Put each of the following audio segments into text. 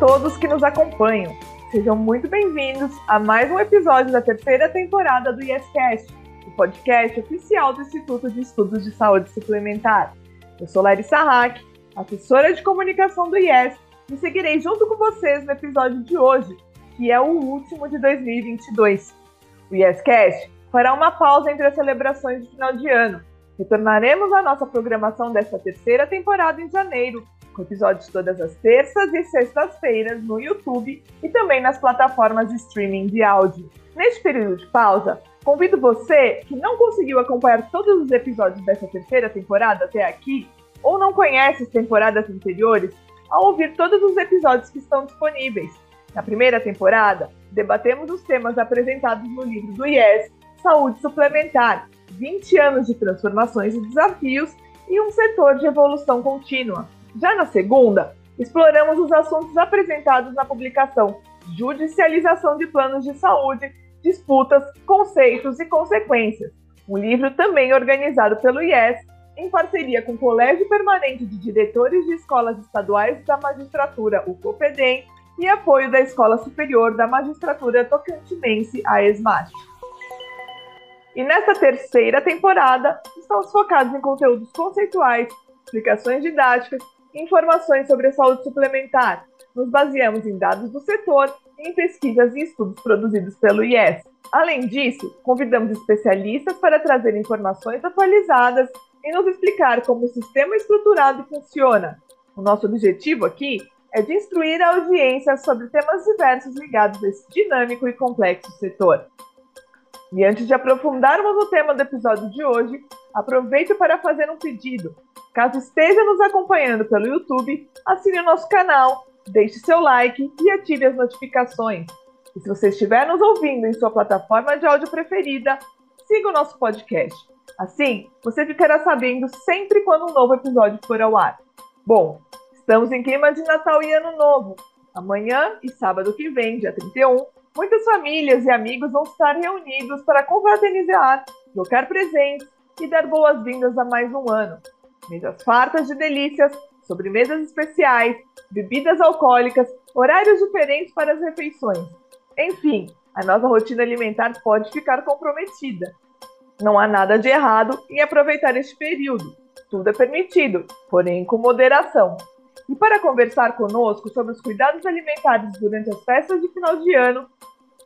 todos que nos acompanham. Sejam muito bem-vindos a mais um episódio da terceira temporada do YesCast, o podcast oficial do Instituto de Estudos de Saúde Suplementar. Eu sou Larissa Hack, assessora de comunicação do IES, e seguirei junto com vocês no episódio de hoje, que é o último de 2022. O YesCast fará uma pausa entre as celebrações de final de ano. Retornaremos à nossa programação desta terceira temporada em janeiro, com episódios todas as terças e sextas-feiras no YouTube e também nas plataformas de streaming de áudio. Neste período de pausa, convido você que não conseguiu acompanhar todos os episódios dessa terceira temporada até aqui, ou não conhece as temporadas anteriores, a ouvir todos os episódios que estão disponíveis. Na primeira temporada, debatemos os temas apresentados no livro do IES, Saúde Suplementar, 20 anos de transformações e desafios e um setor de evolução contínua. Já na segunda, exploramos os assuntos apresentados na publicação Judicialização de Planos de Saúde, Disputas, Conceitos e Consequências, um livro também organizado pelo IES em parceria com o Colégio Permanente de Diretores de Escolas Estaduais da Magistratura, o COPEDEM, e apoio da Escola Superior da Magistratura Tocantinense, a ESMAT. E nesta terceira temporada, estamos focados em conteúdos conceituais, explicações didáticas informações sobre a saúde suplementar. Nos baseamos em dados do setor e em pesquisas e estudos produzidos pelo IES. Além disso, convidamos especialistas para trazer informações atualizadas e nos explicar como o sistema estruturado funciona. O nosso objetivo aqui é de instruir a audiência sobre temas diversos ligados a esse dinâmico e complexo setor. E antes de aprofundarmos o tema do episódio de hoje, aproveito para fazer um pedido. Caso esteja nos acompanhando pelo YouTube, assine o nosso canal, deixe seu like e ative as notificações. E se você estiver nos ouvindo em sua plataforma de áudio preferida, siga o nosso podcast. Assim, você ficará sabendo sempre quando um novo episódio for ao ar. Bom, estamos em clima de Natal e Ano Novo. Amanhã e sábado que vem, dia 31, Muitas famílias e amigos vão estar reunidos para confraternizar, trocar presentes e dar boas-vindas a mais um ano. Mesas fartas de delícias, sobremesas especiais, bebidas alcoólicas, horários diferentes para as refeições. Enfim, a nossa rotina alimentar pode ficar comprometida. Não há nada de errado em aproveitar este período. Tudo é permitido, porém com moderação. E para conversar conosco sobre os cuidados alimentares durante as festas de final de ano,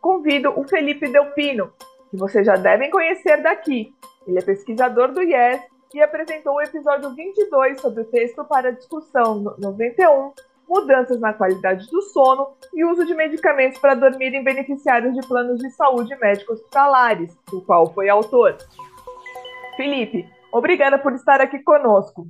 convido o Felipe Delpino, que vocês já devem conhecer daqui. Ele é pesquisador do IES e apresentou o episódio 22 sobre o texto para discussão 91, mudanças na qualidade do sono e uso de medicamentos para dormir em beneficiários de planos de saúde médicos hospitalares, do qual foi autor. Felipe, obrigada por estar aqui conosco.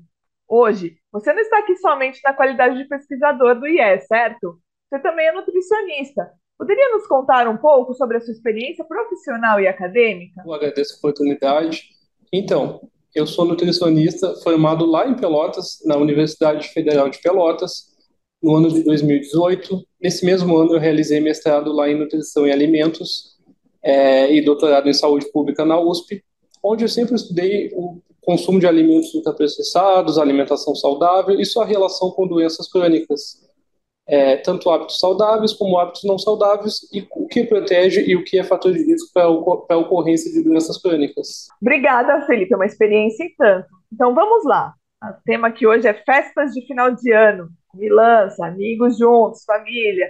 Hoje, você não está aqui somente na qualidade de pesquisador do IES, certo? Você também é nutricionista. Poderia nos contar um pouco sobre a sua experiência profissional e acadêmica? Eu agradeço a oportunidade. Então, eu sou nutricionista formado lá em Pelotas, na Universidade Federal de Pelotas, no ano de 2018. Nesse mesmo ano, eu realizei mestrado lá em Nutrição e Alimentos é, e doutorado em Saúde Pública na USP, onde eu sempre estudei o consumo de alimentos ultraprocessados, alimentação saudável e sua relação com doenças crônicas, é, tanto hábitos saudáveis como hábitos não saudáveis e o que protege e o que é fator de risco para a ocorrência de doenças crônicas. Obrigada, Felipe, é uma experiência em tanto. Então vamos lá. O tema aqui hoje é festas de final de ano, milança, amigos juntos, família.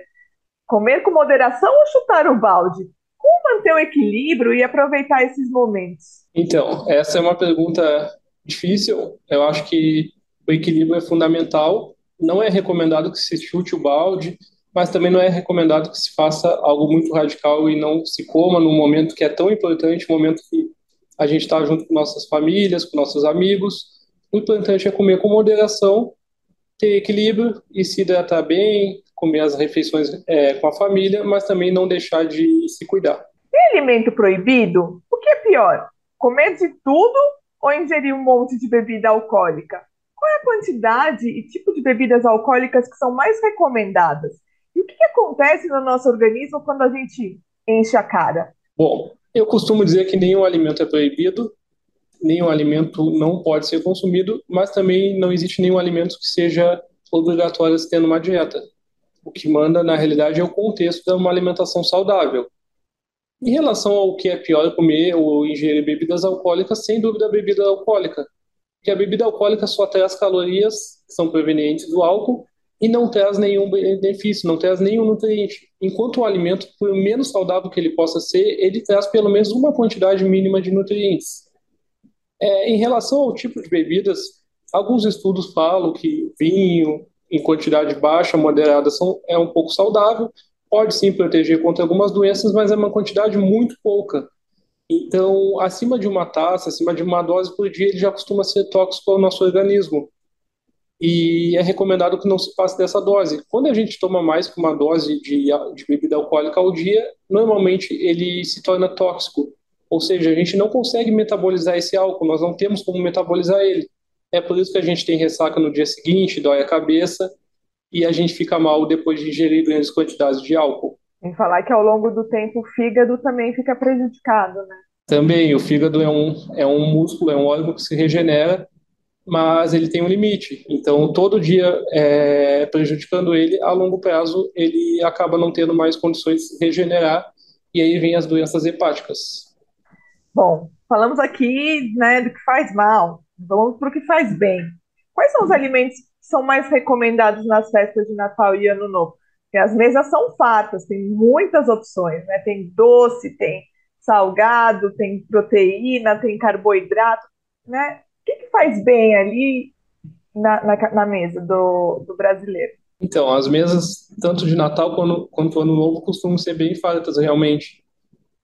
Comer com moderação ou chutar o balde? Como manter o equilíbrio e aproveitar esses momentos? Então, essa é uma pergunta difícil. Eu acho que o equilíbrio é fundamental. Não é recomendado que se chute o balde, mas também não é recomendado que se faça algo muito radical e não se coma num momento que é tão importante, um momento que a gente está junto com nossas famílias, com nossos amigos. O importante é comer com moderação, ter equilíbrio e se hidratar bem, comer as refeições é, com a família, mas também não deixar de se cuidar. Tem alimento proibido? O que é pior? comer de tudo ou ingerir um monte de bebida alcoólica? Qual é a quantidade e tipo de bebidas alcoólicas que são mais recomendadas? E o que, que acontece no nosso organismo quando a gente enche a cara? Bom, eu costumo dizer que nenhum alimento é proibido, nenhum alimento não pode ser consumido, mas também não existe nenhum alimento que seja obrigatório se ter numa dieta. O que manda, na realidade, é o contexto de uma alimentação saudável. Em relação ao que é pior comer ou ingerir bebidas alcoólicas, sem dúvida a bebida alcoólica. Porque a bebida alcoólica só traz calorias que são provenientes do álcool e não traz nenhum benefício, não traz nenhum nutriente. Enquanto o alimento, por menos saudável que ele possa ser, ele traz pelo menos uma quantidade mínima de nutrientes. É, em relação ao tipo de bebidas, alguns estudos falam que vinho em quantidade baixa, moderada, são, é um pouco saudável, pode sim proteger contra algumas doenças, mas é uma quantidade muito pouca. Então, acima de uma taça, acima de uma dose por dia, ele já costuma ser tóxico ao nosso organismo. E é recomendado que não se passe dessa dose. Quando a gente toma mais que uma dose de, de bebida alcoólica ao dia, normalmente ele se torna tóxico. Ou seja, a gente não consegue metabolizar esse álcool, nós não temos como metabolizar ele. É por isso que a gente tem ressaca no dia seguinte, dói a cabeça e a gente fica mal depois de ingerir grandes quantidades de álcool. Em falar que ao longo do tempo o fígado também fica prejudicado, né? Também, o fígado é um, é um músculo, é um órgão que se regenera, mas ele tem um limite. Então, todo dia é, prejudicando ele, a longo prazo ele acaba não tendo mais condições de se regenerar e aí vem as doenças hepáticas. Bom, falamos aqui né, do que faz mal, vamos para o que faz bem. Quais são os alimentos que são mais recomendados nas festas de Natal e Ano Novo? As mesas são fartas, tem muitas opções, né? Tem doce, tem salgado, tem proteína, tem carboidrato, né? O que, que faz bem ali na, na, na mesa do, do, brasileiro? Então, as mesas, tanto de Natal quanto, quanto Ano Novo, costumam ser bem fartas, realmente.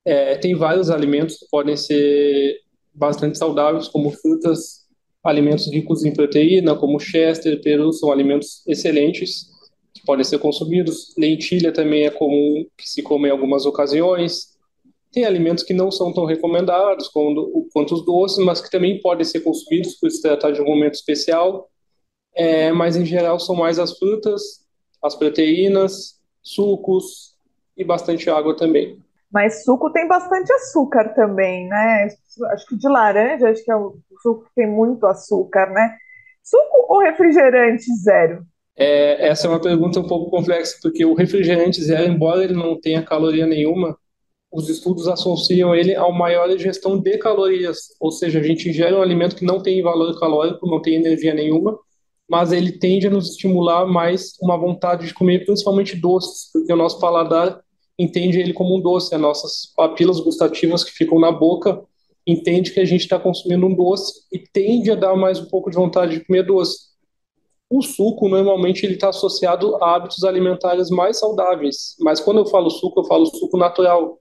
É, tem vários alimentos que podem ser bastante saudáveis, como frutas, alimentos ricos em proteína, como chester, peru, são alimentos excelentes que podem ser consumidos. Lentilha também é comum que se come em algumas ocasiões. Tem alimentos que não são tão recomendados quanto, quanto os doces, mas que também podem ser consumidos por se tratar de um momento especial. É, mas em geral são mais as frutas, as proteínas, sucos e bastante água também. Mas suco tem bastante açúcar também, né? Acho que de laranja, acho que é o suco que tem muito açúcar, né? Suco ou refrigerante zero? É, essa é uma pergunta um pouco complexa, porque o refrigerante zero, embora ele não tenha caloria nenhuma, os estudos associam ele a maior ingestão de calorias, ou seja, a gente ingere um alimento que não tem valor calórico, não tem energia nenhuma, mas ele tende a nos estimular mais uma vontade de comer, principalmente doces, porque o nosso paladar entende ele como um doce. As nossas papilas gustativas que ficam na boca entende que a gente está consumindo um doce e tende a dar mais um pouco de vontade de comer doce. O suco, normalmente, ele está associado a hábitos alimentares mais saudáveis. Mas quando eu falo suco, eu falo suco natural.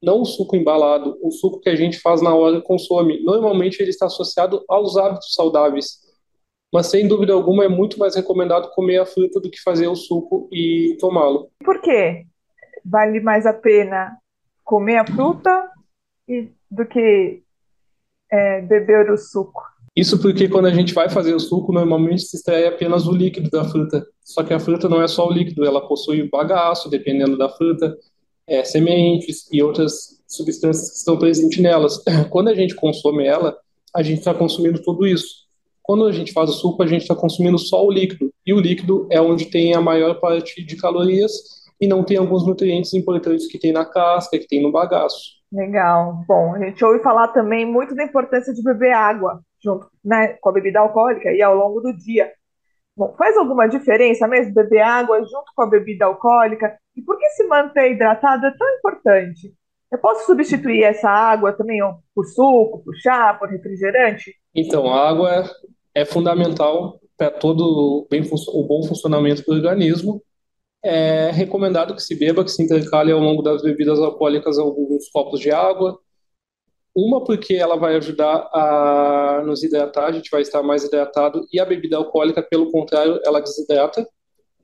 Não o suco embalado, o suco que a gente faz na hora e consome. Normalmente, ele está associado aos hábitos saudáveis. Mas, sem dúvida alguma, é muito mais recomendado comer a fruta do que fazer o suco e tomá-lo. Por quê? vale mais a pena comer a fruta do que é, beber o suco. Isso porque quando a gente vai fazer o suco, normalmente se extrai apenas o líquido da fruta. Só que a fruta não é só o líquido, ela possui bagaço, dependendo da fruta, é, sementes e outras substâncias que estão presentes nelas. Quando a gente consome ela, a gente está consumindo tudo isso. Quando a gente faz o suco, a gente está consumindo só o líquido. E o líquido é onde tem a maior parte de calorias e não tem alguns nutrientes importantes que tem na casca, que tem no bagaço. Legal. Bom, a gente ouve falar também muito da importância de beber água junto né, com a bebida alcoólica e ao longo do dia. Bom, faz alguma diferença mesmo beber água junto com a bebida alcoólica? E por que se manter hidratado é tão importante? Eu posso substituir essa água também por suco, por chá, por refrigerante? Então, a água é, fundamental para todo bem, o bom funcionamento do organismo é recomendado que se beba, que se intercale ao longo das bebidas alcoólicas alguns copos de água. Uma, porque ela vai ajudar a nos hidratar, a gente vai estar mais hidratado, e a bebida alcoólica, pelo contrário, ela desidrata.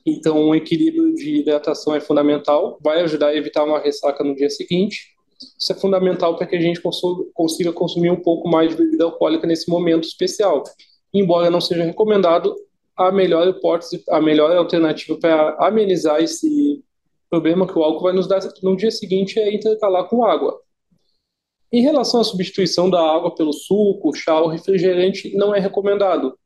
Então, um equilíbrio de hidratação é fundamental, vai ajudar a evitar uma ressaca no dia seguinte. Isso é fundamental para que a gente consiga consumir um pouco mais de bebida alcoólica nesse momento especial. Embora não seja recomendado, a melhor hipótese, a melhor alternativa para amenizar esse problema que o álcool vai nos dar no dia seguinte é intercalar com água. Em relação à substituição da água pelo suco, chá ou refrigerante, não é recomendado.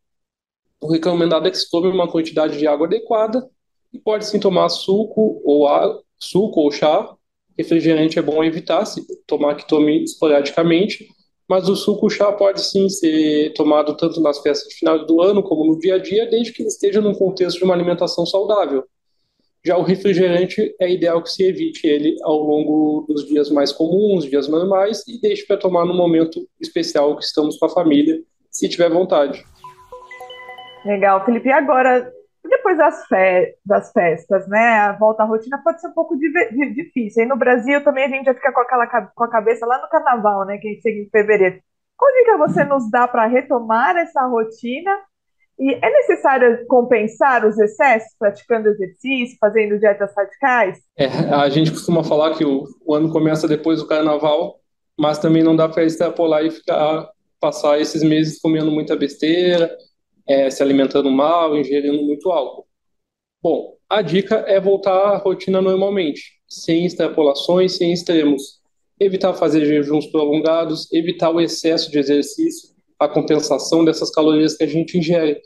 O recomendado é que se tome uma quantidade de água adequada E pode sim tomar suco ou água, suco ou chá. Refrigerante é bom evitar, se tomar que tome esporadicamente, mas o suco chá pode sim ser tomado tanto nas festas de final do ano como no dia a dia, desde que esteja num contexto de uma alimentação saudável. Já o refrigerante é ideal que se evite ele ao longo dos dias mais comuns, dias normais, e deixe para tomar no momento especial que estamos com a família, se tiver vontade. Legal, Felipe. E agora, depois das, fe das festas, né? A volta à rotina pode ser um pouco difícil. E no Brasil também a gente já fica com, aquela, com a cabeça lá no carnaval, né? Que a gente chega em fevereiro. Qual dica você nos dá para retomar essa rotina? E é necessário compensar os excessos praticando exercício, fazendo dietas radicais? É, a gente costuma falar que o, o ano começa depois do carnaval, mas também não dá para extrapolar e ficar passar esses meses comendo muita besteira, é, se alimentando mal, ingerindo muito álcool. Bom, a dica é voltar à rotina normalmente, sem extrapolações, sem extremos. Evitar fazer jejuns prolongados, evitar o excesso de exercício, a compensação dessas calorias que a gente ingere.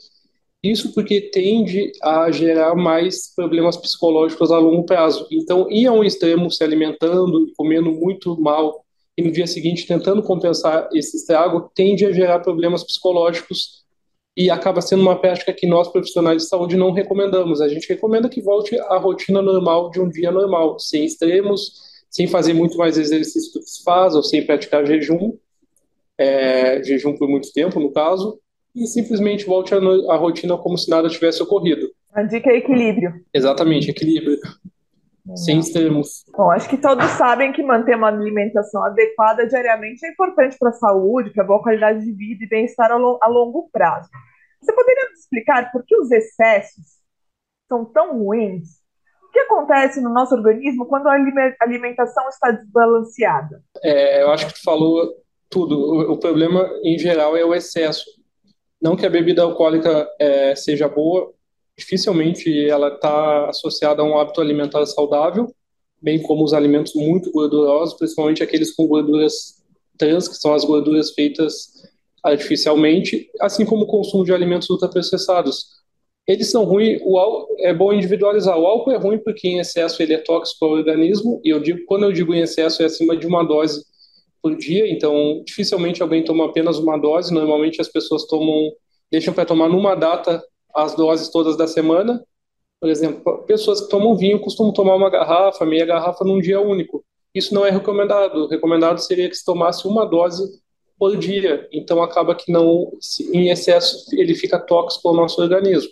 Isso porque tende a gerar mais problemas psicológicos a longo prazo. Então, ir a um extremo se alimentando, comendo muito mal, e no dia seguinte tentando compensar esse estrago, tende a gerar problemas psicológicos e acaba sendo uma prática que nós profissionais de saúde não recomendamos. A gente recomenda que volte à rotina normal de um dia normal, sem extremos, sem fazer muito mais exercício do que se faz, ou sem praticar jejum, é, jejum por muito tempo, no caso, e simplesmente volte à, à rotina como se nada tivesse ocorrido. A dica é equilíbrio. Exatamente, equilíbrio. Sem extremos. Bom, acho que todos sabem que manter uma alimentação adequada diariamente é importante para a saúde, para a boa qualidade de vida e bem-estar a, a longo prazo. Você poderia nos explicar por que os excessos são tão ruins? O que acontece no nosso organismo quando a alimentação está desbalanceada? É, eu acho que tu falou tudo. O, o, problema, em geral, é o excesso. Não que a bebida alcoólica é, seja boa, dificilmente ela está associada a um hábito alimentar saudável, bem como os alimentos muito gordurosos, principalmente aqueles com gorduras trans, que são as gorduras feitas artificialmente, assim como o consumo de alimentos ultraprocessados. Eles são ruins, o álcool, é bom individualizar. O álcool é ruim porque em excesso ele é tóxico ao organismo, e eu digo, quando eu digo em excesso é acima de uma dose por dia, então dificilmente alguém toma apenas uma dose, normalmente as pessoas tomam, deixam para tomar numa data as doses todas da semana. Por exemplo, pessoas que tomam vinho costumam tomar uma garrafa, meia garrafa num dia único. Isso não é recomendado. O recomendado seria que se tomasse uma dose por dia. Então acaba que não, em excesso, ele fica tóxico ao nosso organismo.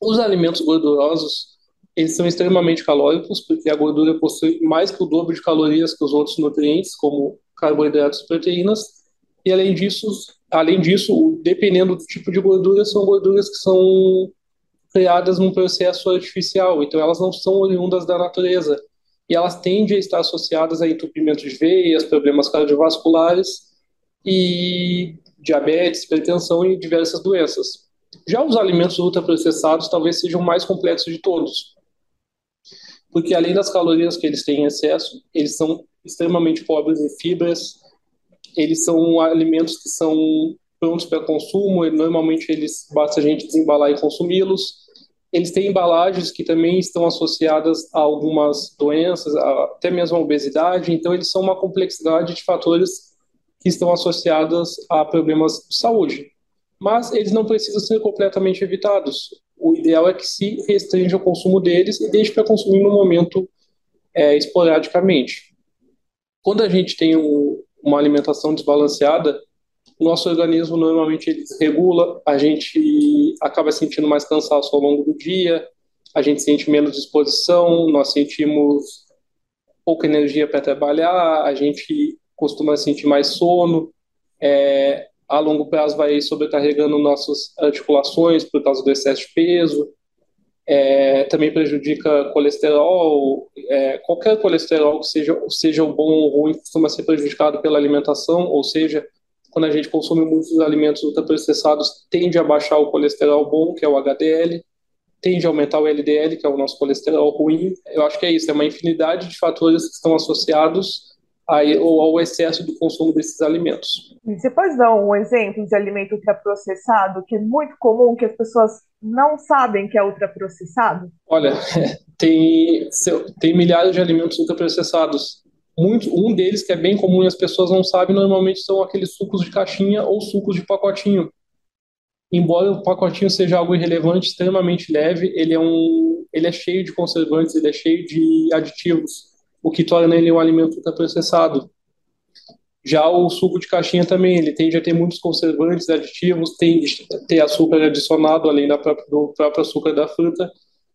Os alimentos gordurosos, eles são extremamente calóricos, porque a gordura possui mais que o dobro de calorias que os outros nutrientes, como carboidratos e proteínas. E além disso, além disso, dependendo do tipo de gordura, são gorduras que são criadas num processo artificial, então elas não são oriundas da natureza e elas tendem a estar associadas a entupimento de veias, problemas cardiovasculares e diabetes, hipertensão e diversas doenças. Já os alimentos ultraprocessados talvez sejam mais complexos de todos, porque além das calorias que eles têm em excesso, eles são extremamente pobres em fibras, eles são alimentos que são prontos para consumo, normalmente eles basta a gente desembalar e consumi-los, eles têm embalagens que também estão associadas a algumas doenças, até mesmo a obesidade, então eles são uma complexidade de fatores que estão associados a problemas de saúde. Mas eles não precisam ser completamente evitados. O ideal é que se restrinja o consumo deles e deixe para consumir no momento é, esporadicamente. Quando a gente tem um, uma alimentação desbalanceada, o nosso organismo normalmente ele desregula, a gente acaba sentindo mais cansaço ao longo do dia, a gente sente menos disposição, nós sentimos pouca energia para trabalhar, a gente costuma sentir mais sono, é, a longo prazo vai sobrecarregando nossas articulações por causa do excesso de peso, é, também prejudica colesterol, é, qualquer colesterol que seja, seja bom ou ruim costuma ser prejudicado pela alimentação, ou seja, quando a gente consome muitos alimentos ultraprocessados, tende a baixar o colesterol bom, que é o HDL, tende a aumentar o LDL, que é o nosso colesterol ruim. Eu acho que é isso, é uma infinidade de fatores que estão associados ou ao excesso do consumo desses alimentos. Você pode dar um exemplo de alimento ultraprocessado, que é muito comum, que as pessoas não sabem que é ultraprocessado? Olha, tem, tem milhares de alimentos ultraprocessados. Muito, um deles que é bem comum e as pessoas não sabem, normalmente são aqueles sucos de caixinha ou sucos de pacotinho. Embora o pacotinho seja algo irrelevante, extremamente leve, ele é, um, ele é cheio de conservantes, ele é cheio de aditivos, o que torna ele um alimento ultraprocessado. Já o suco de caixinha também, ele tende a ter muitos conservantes, aditivos, tem ter açúcar adicionado além da própria, do próprio açúcar da fruta.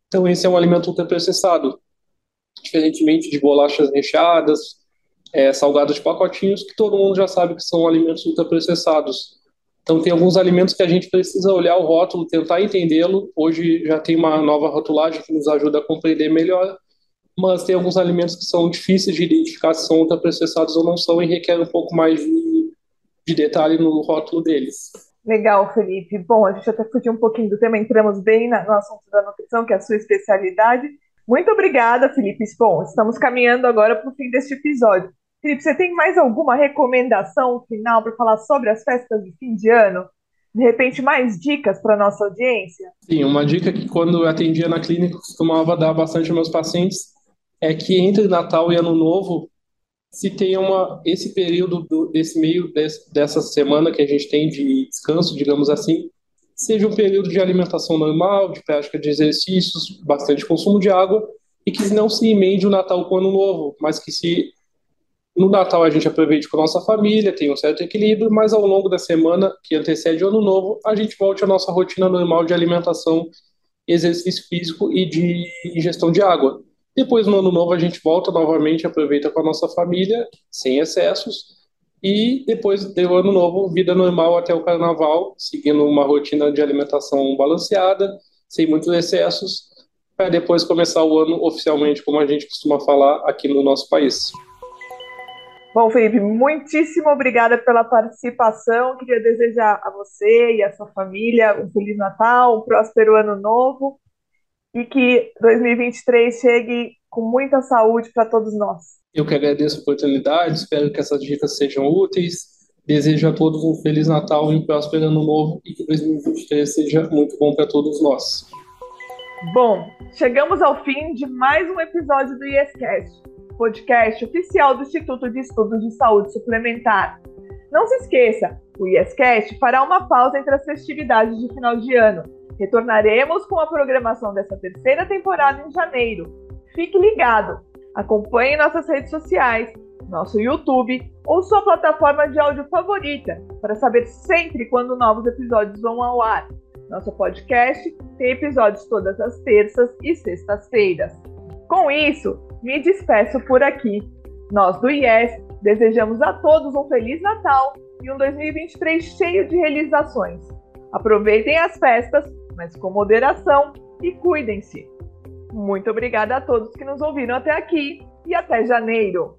Então esse é um alimento ultraprocessado. Diferentemente de bolachas recheadas, é, salgados de pacotinhos, que todo mundo já sabe que são alimentos ultraprocessados. Então tem alguns alimentos que a gente precisa olhar o rótulo, tentar entendê-lo. Hoje já tem uma nova rotulagem que nos ajuda a compreender melhor mas tem alguns alimentos que são difíceis de identificar se são ultraprocessados ou não são e requerem um pouco mais de, de detalhe no rótulo deles. Legal, Felipe. Bom, a gente até fugiu um pouquinho do tema, entramos bem no assunto da nutrição, que é a sua especialidade. Muito obrigada, Felipe. Bom, estamos caminhando agora para o fim deste episódio. Felipe, você tem mais alguma recomendação final para falar sobre as festas de fim de ano? De repente, mais dicas para nossa audiência? Sim, uma dica que quando eu atendia na clínica costumava dar bastante aos meus pacientes é que entre Natal e Ano Novo se tenha uma esse período do, desse meio desse, dessa semana que a gente tem de descanso, digamos assim, seja um período de alimentação normal, de prática de exercícios, bastante consumo de água e que não se emende o Natal com o Ano Novo, mas que se no Natal a gente aproveite com a nossa família, tenha um certo equilíbrio, mas ao longo da semana que antecede o Ano Novo, a gente volte à nossa rotina normal de alimentação, exercício físico e de ingestão de água. Depois, no ano novo, a gente volta novamente, aproveita com a nossa família, sem excessos. E depois do ano novo, vida normal até o carnaval, seguindo uma rotina de alimentação balanceada, sem muitos excessos, para depois começar o ano oficialmente, como a gente costuma falar aqui no nosso país. Bom, Felipe, muitíssimo obrigada pela participação. Queria desejar a você e a sua família um Feliz Natal, um próspero Ano Novo e que 2023 chegue com muita saúde para todos nós. Eu que agradeço a oportunidade, espero que essas dicas sejam úteis. Desejo a todos um Feliz Natal e um próspero Ano Novo e que 2023 seja muito bom para todos nós. Bom, chegamos ao fim de mais um episódio do IESCast, podcast oficial do Instituto de Estudos de Saúde Suplementar. Não se esqueça, o IESCast fará uma pausa entre as festividades de final de ano Retornaremos com a programação dessa terceira temporada em janeiro. Fique ligado! Acompanhe nossas redes sociais, nosso YouTube ou sua plataforma de áudio favorita para saber sempre quando novos episódios vão ao ar. Nosso podcast tem episódios todas as terças e sextas-feiras. Com isso, me despeço por aqui. Nós do IES desejamos a todos um Feliz Natal e um 2023 cheio de realizações. Aproveitem as festas mas com moderação e cuidem-se. Muito obrigada a todos que nos ouviram até aqui e até janeiro!